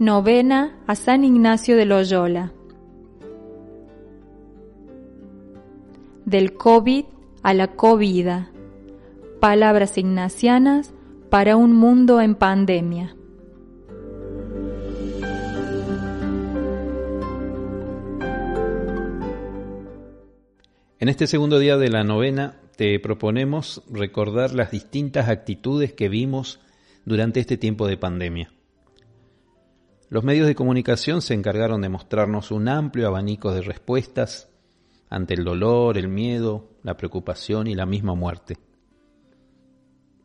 Novena a San Ignacio de Loyola. Del COVID a la COVID. Palabras ignacianas para un mundo en pandemia. En este segundo día de la novena te proponemos recordar las distintas actitudes que vimos durante este tiempo de pandemia. Los medios de comunicación se encargaron de mostrarnos un amplio abanico de respuestas ante el dolor, el miedo, la preocupación y la misma muerte.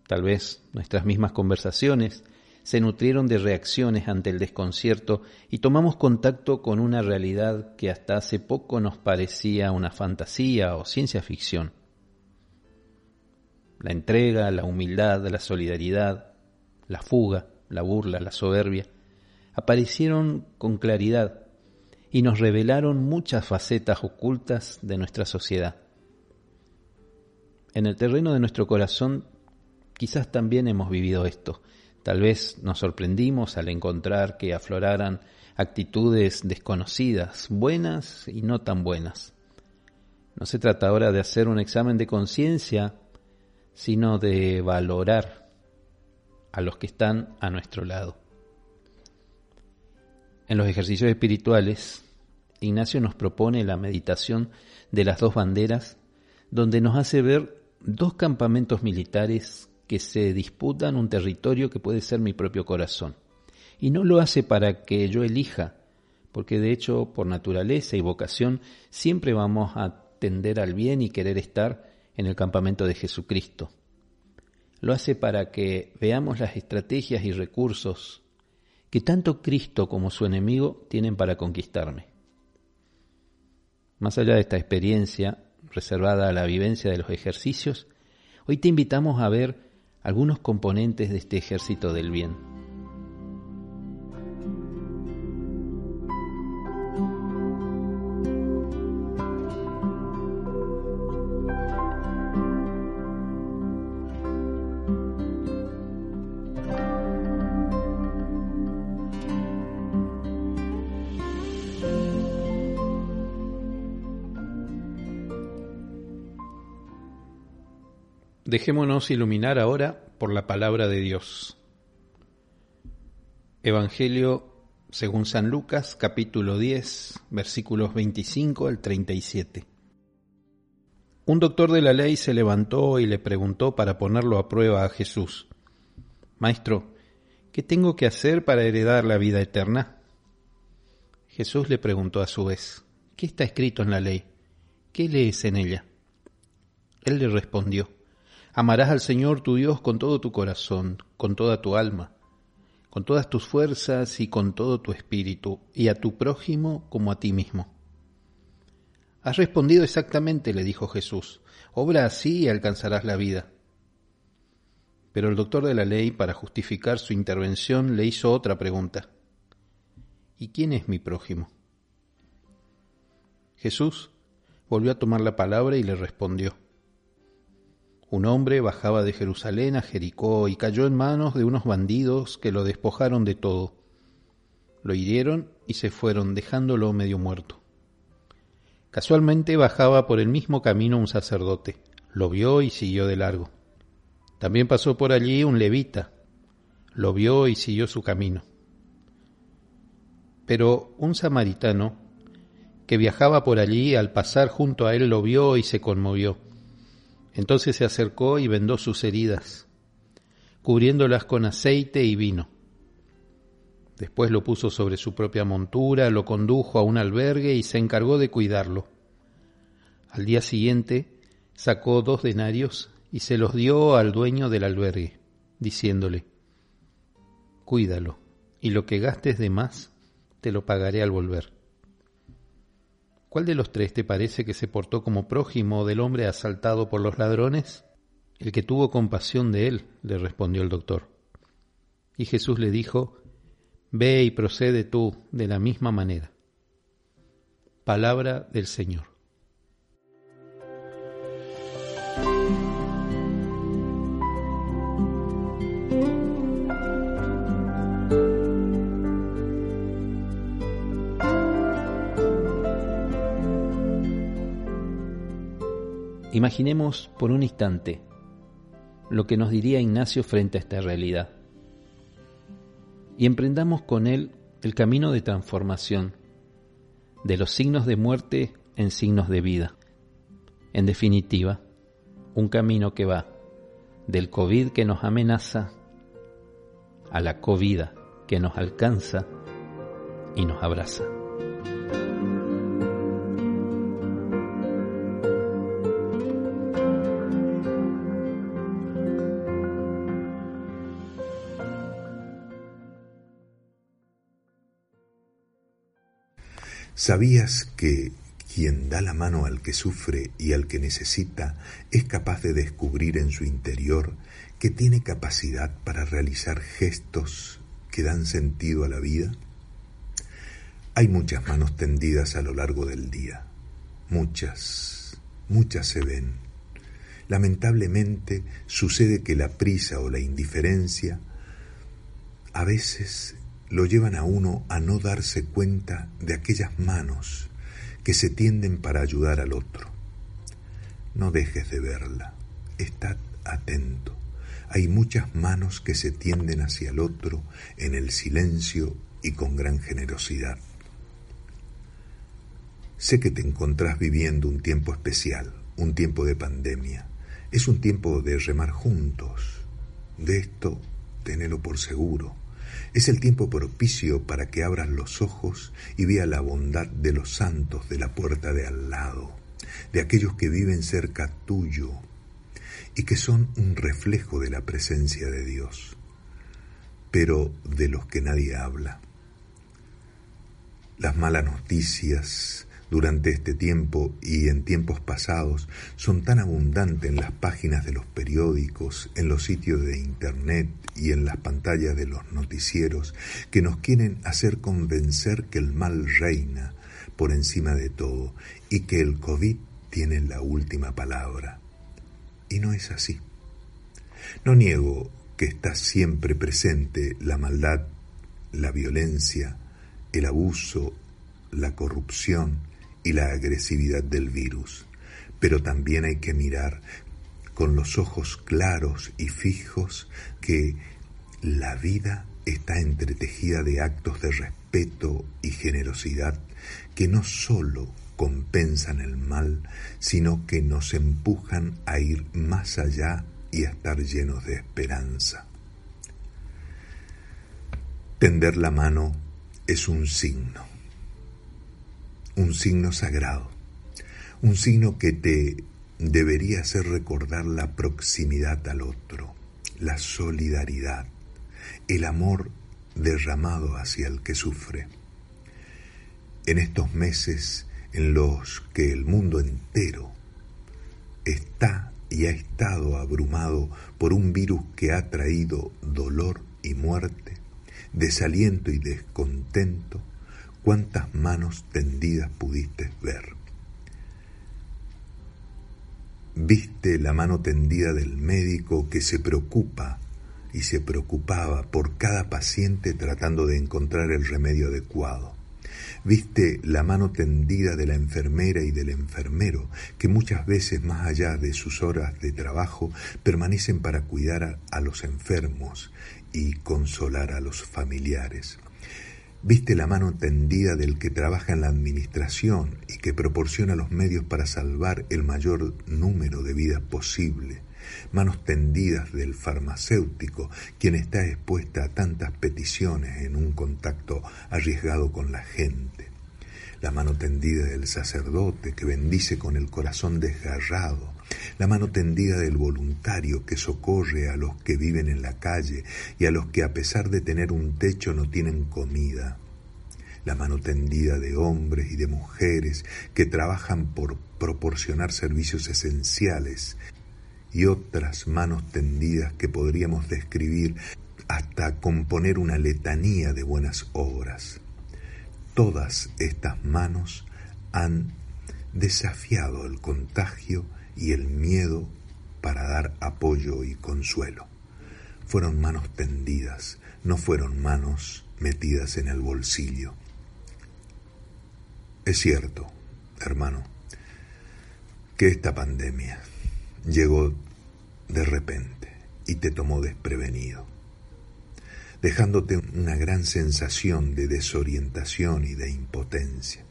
Tal vez nuestras mismas conversaciones se nutrieron de reacciones ante el desconcierto y tomamos contacto con una realidad que hasta hace poco nos parecía una fantasía o ciencia ficción. La entrega, la humildad, la solidaridad, la fuga, la burla, la soberbia, aparecieron con claridad y nos revelaron muchas facetas ocultas de nuestra sociedad. En el terreno de nuestro corazón quizás también hemos vivido esto. Tal vez nos sorprendimos al encontrar que afloraran actitudes desconocidas, buenas y no tan buenas. No se trata ahora de hacer un examen de conciencia, sino de valorar a los que están a nuestro lado. En los ejercicios espirituales, Ignacio nos propone la meditación de las dos banderas, donde nos hace ver dos campamentos militares que se disputan un territorio que puede ser mi propio corazón. Y no lo hace para que yo elija, porque de hecho por naturaleza y vocación siempre vamos a tender al bien y querer estar en el campamento de Jesucristo. Lo hace para que veamos las estrategias y recursos que tanto Cristo como su enemigo tienen para conquistarme. Más allá de esta experiencia reservada a la vivencia de los ejercicios, hoy te invitamos a ver algunos componentes de este ejército del bien. Dejémonos iluminar ahora por la palabra de Dios. Evangelio según San Lucas capítulo 10 versículos 25 al 37. Un doctor de la ley se levantó y le preguntó para ponerlo a prueba a Jesús, Maestro, ¿qué tengo que hacer para heredar la vida eterna? Jesús le preguntó a su vez, ¿qué está escrito en la ley? ¿Qué lees en ella? Él le respondió, Amarás al Señor tu Dios con todo tu corazón, con toda tu alma, con todas tus fuerzas y con todo tu espíritu, y a tu prójimo como a ti mismo. Has respondido exactamente, le dijo Jesús. Obra así y alcanzarás la vida. Pero el doctor de la ley, para justificar su intervención, le hizo otra pregunta. ¿Y quién es mi prójimo? Jesús volvió a tomar la palabra y le respondió. Un hombre bajaba de Jerusalén a Jericó y cayó en manos de unos bandidos que lo despojaron de todo. Lo hirieron y se fueron, dejándolo medio muerto. Casualmente bajaba por el mismo camino un sacerdote. Lo vio y siguió de largo. También pasó por allí un levita. Lo vio y siguió su camino. Pero un samaritano que viajaba por allí al pasar junto a él lo vio y se conmovió entonces se acercó y vendó sus heridas, cubriéndolas con aceite y vino. Después lo puso sobre su propia montura, lo condujo a un albergue y se encargó de cuidarlo. Al día siguiente sacó dos denarios y se los dio al dueño del albergue, diciéndole, Cuídalo, y lo que gastes de más te lo pagaré al volver. ¿Cuál de los tres te parece que se portó como prójimo del hombre asaltado por los ladrones? El que tuvo compasión de él, le respondió el doctor. Y Jesús le dijo, Ve y procede tú de la misma manera. Palabra del Señor. Imaginemos por un instante lo que nos diría Ignacio frente a esta realidad y emprendamos con él el camino de transformación de los signos de muerte en signos de vida. En definitiva, un camino que va del COVID que nos amenaza a la COVID que nos alcanza y nos abraza. ¿Sabías que quien da la mano al que sufre y al que necesita es capaz de descubrir en su interior que tiene capacidad para realizar gestos que dan sentido a la vida? Hay muchas manos tendidas a lo largo del día, muchas, muchas se ven. Lamentablemente sucede que la prisa o la indiferencia a veces lo llevan a uno a no darse cuenta de aquellas manos que se tienden para ayudar al otro. No dejes de verla, estad atento. Hay muchas manos que se tienden hacia el otro en el silencio y con gran generosidad. Sé que te encontrás viviendo un tiempo especial, un tiempo de pandemia. Es un tiempo de remar juntos. De esto, tenelo por seguro. Es el tiempo propicio para que abras los ojos y vea la bondad de los santos de la puerta de al lado, de aquellos que viven cerca tuyo y que son un reflejo de la presencia de Dios, pero de los que nadie habla. Las malas noticias, durante este tiempo y en tiempos pasados son tan abundantes en las páginas de los periódicos, en los sitios de Internet y en las pantallas de los noticieros que nos quieren hacer convencer que el mal reina por encima de todo y que el COVID tiene la última palabra. Y no es así. No niego que está siempre presente la maldad, la violencia, el abuso, la corrupción, y la agresividad del virus, pero también hay que mirar con los ojos claros y fijos que la vida está entretejida de actos de respeto y generosidad que no sólo compensan el mal, sino que nos empujan a ir más allá y a estar llenos de esperanza. Tender la mano es un signo un signo sagrado, un signo que te debería hacer recordar la proximidad al otro, la solidaridad, el amor derramado hacia el que sufre. En estos meses en los que el mundo entero está y ha estado abrumado por un virus que ha traído dolor y muerte, desaliento y descontento, cuántas manos tendidas pudiste ver. Viste la mano tendida del médico que se preocupa y se preocupaba por cada paciente tratando de encontrar el remedio adecuado. Viste la mano tendida de la enfermera y del enfermero, que muchas veces más allá de sus horas de trabajo permanecen para cuidar a, a los enfermos y consolar a los familiares. Viste la mano tendida del que trabaja en la administración y que proporciona los medios para salvar el mayor número de vidas posible. Manos tendidas del farmacéutico, quien está expuesta a tantas peticiones en un contacto arriesgado con la gente. La mano tendida del sacerdote que bendice con el corazón desgarrado, la mano tendida del voluntario que socorre a los que viven en la calle y a los que a pesar de tener un techo no tienen comida, la mano tendida de hombres y de mujeres que trabajan por proporcionar servicios esenciales y otras manos tendidas que podríamos describir hasta componer una letanía de buenas obras. Todas estas manos han desafiado el contagio y el miedo para dar apoyo y consuelo. Fueron manos tendidas, no fueron manos metidas en el bolsillo. Es cierto, hermano, que esta pandemia llegó de repente y te tomó desprevenido dejándote una gran sensación de desorientación y de impotencia.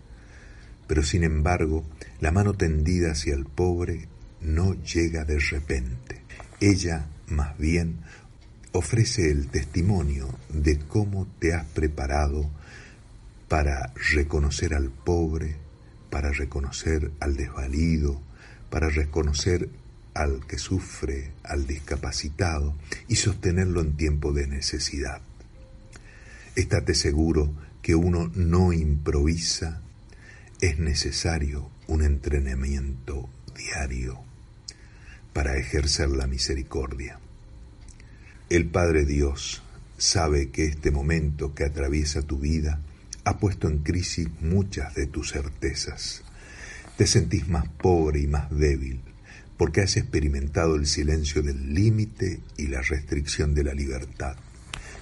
Pero sin embargo, la mano tendida hacia el pobre no llega de repente. Ella, más bien, ofrece el testimonio de cómo te has preparado para reconocer al pobre, para reconocer al desvalido, para reconocer al que sufre, al discapacitado, y sostenerlo en tiempo de necesidad. Estate seguro que uno no improvisa, es necesario un entrenamiento diario para ejercer la misericordia. El Padre Dios sabe que este momento que atraviesa tu vida ha puesto en crisis muchas de tus certezas. Te sentís más pobre y más débil porque has experimentado el silencio del límite y la restricción de la libertad,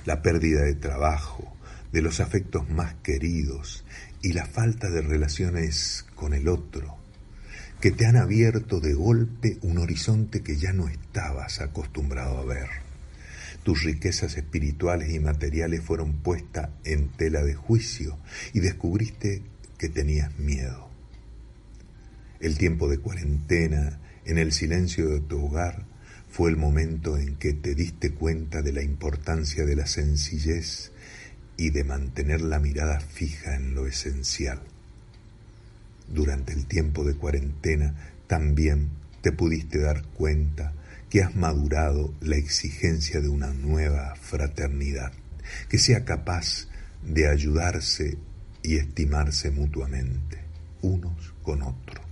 la pérdida de trabajo, de los afectos más queridos y la falta de relaciones con el otro, que te han abierto de golpe un horizonte que ya no estabas acostumbrado a ver. Tus riquezas espirituales y materiales fueron puestas en tela de juicio y descubriste que tenías miedo. El tiempo de cuarentena en el silencio de tu hogar fue el momento en que te diste cuenta de la importancia de la sencillez y de mantener la mirada fija en lo esencial. Durante el tiempo de cuarentena también te pudiste dar cuenta que has madurado la exigencia de una nueva fraternidad, que sea capaz de ayudarse y estimarse mutuamente, unos con otros.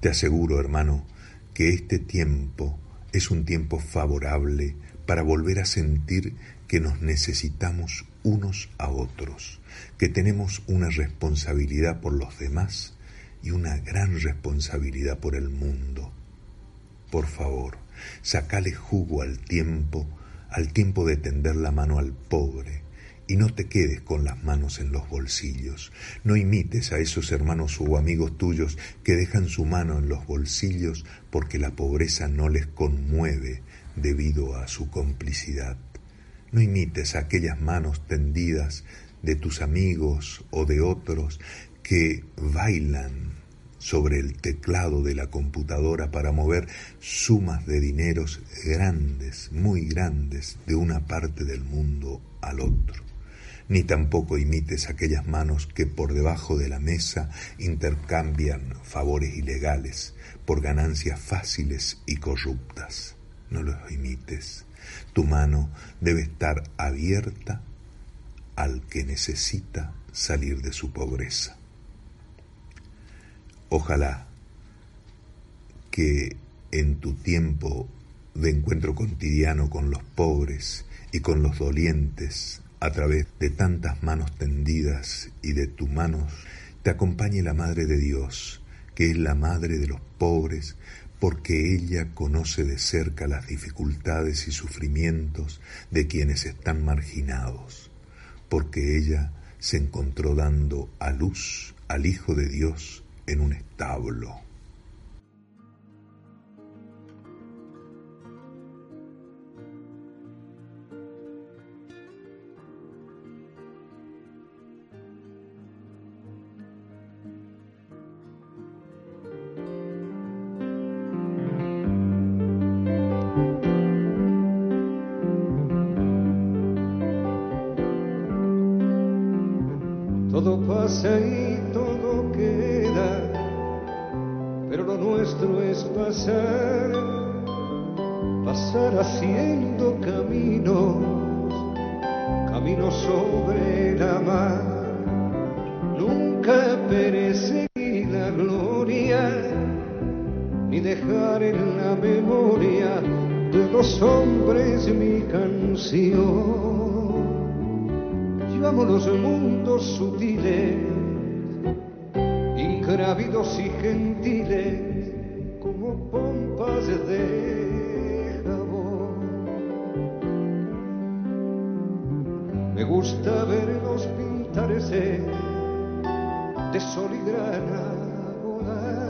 Te aseguro, hermano, que este tiempo es un tiempo favorable para volver a sentir que nos necesitamos unos a otros, que tenemos una responsabilidad por los demás y una gran responsabilidad por el mundo. Por favor, sacale jugo al tiempo, al tiempo de tender la mano al pobre, y no te quedes con las manos en los bolsillos. No imites a esos hermanos o amigos tuyos que dejan su mano en los bolsillos porque la pobreza no les conmueve debido a su complicidad. No imites a aquellas manos tendidas de tus amigos o de otros que bailan sobre el teclado de la computadora para mover sumas de dineros grandes, muy grandes, de una parte del mundo al otro ni tampoco imites aquellas manos que por debajo de la mesa intercambian favores ilegales por ganancias fáciles y corruptas. No los imites. Tu mano debe estar abierta al que necesita salir de su pobreza. Ojalá que en tu tiempo de encuentro cotidiano con los pobres y con los dolientes a través de tantas manos tendidas y de tus manos, te acompañe la Madre de Dios, que es la Madre de los pobres, porque ella conoce de cerca las dificultades y sufrimientos de quienes están marginados, porque ella se encontró dando a luz al Hijo de Dios en un establo. Ni dejar en la memoria de los hombres mi canción. Llevamos los mundos sutiles, ingrávidos y gentiles, como pompas de jabón. Me gusta verlos pintarse de sol y grana volar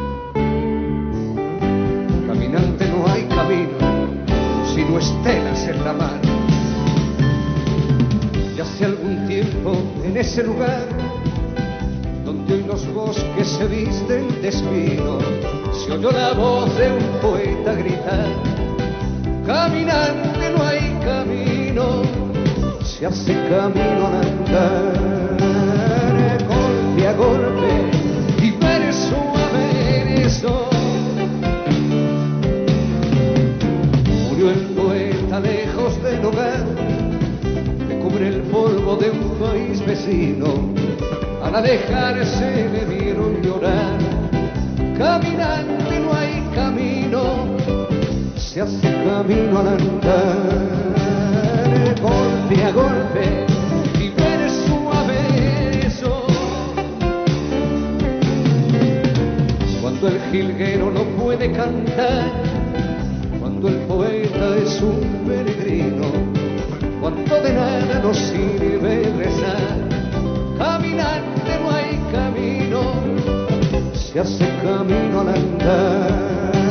Estelas en la mar. Y hace algún tiempo en ese lugar, donde hoy los bosques se visten de espino, se oyó la voz de un poeta gritar, caminante no hay camino se hace camino al andar, golpe a golpe hogar, que cubre el polvo de un país vecino. Al alejarse le vieron llorar, caminante no hay camino, se hace camino al andar golpe a golpe a. Cuando el jilguero no puede cantar, cuando el poeta es un peregrino, cuando de nada nos sirve rezar, caminante no hay camino, se hace camino al andar,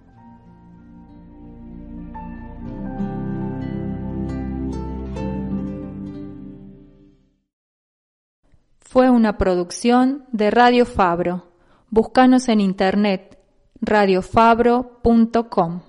Fue una producción de Radio Fabro. Búscanos en internet radiofabro.com.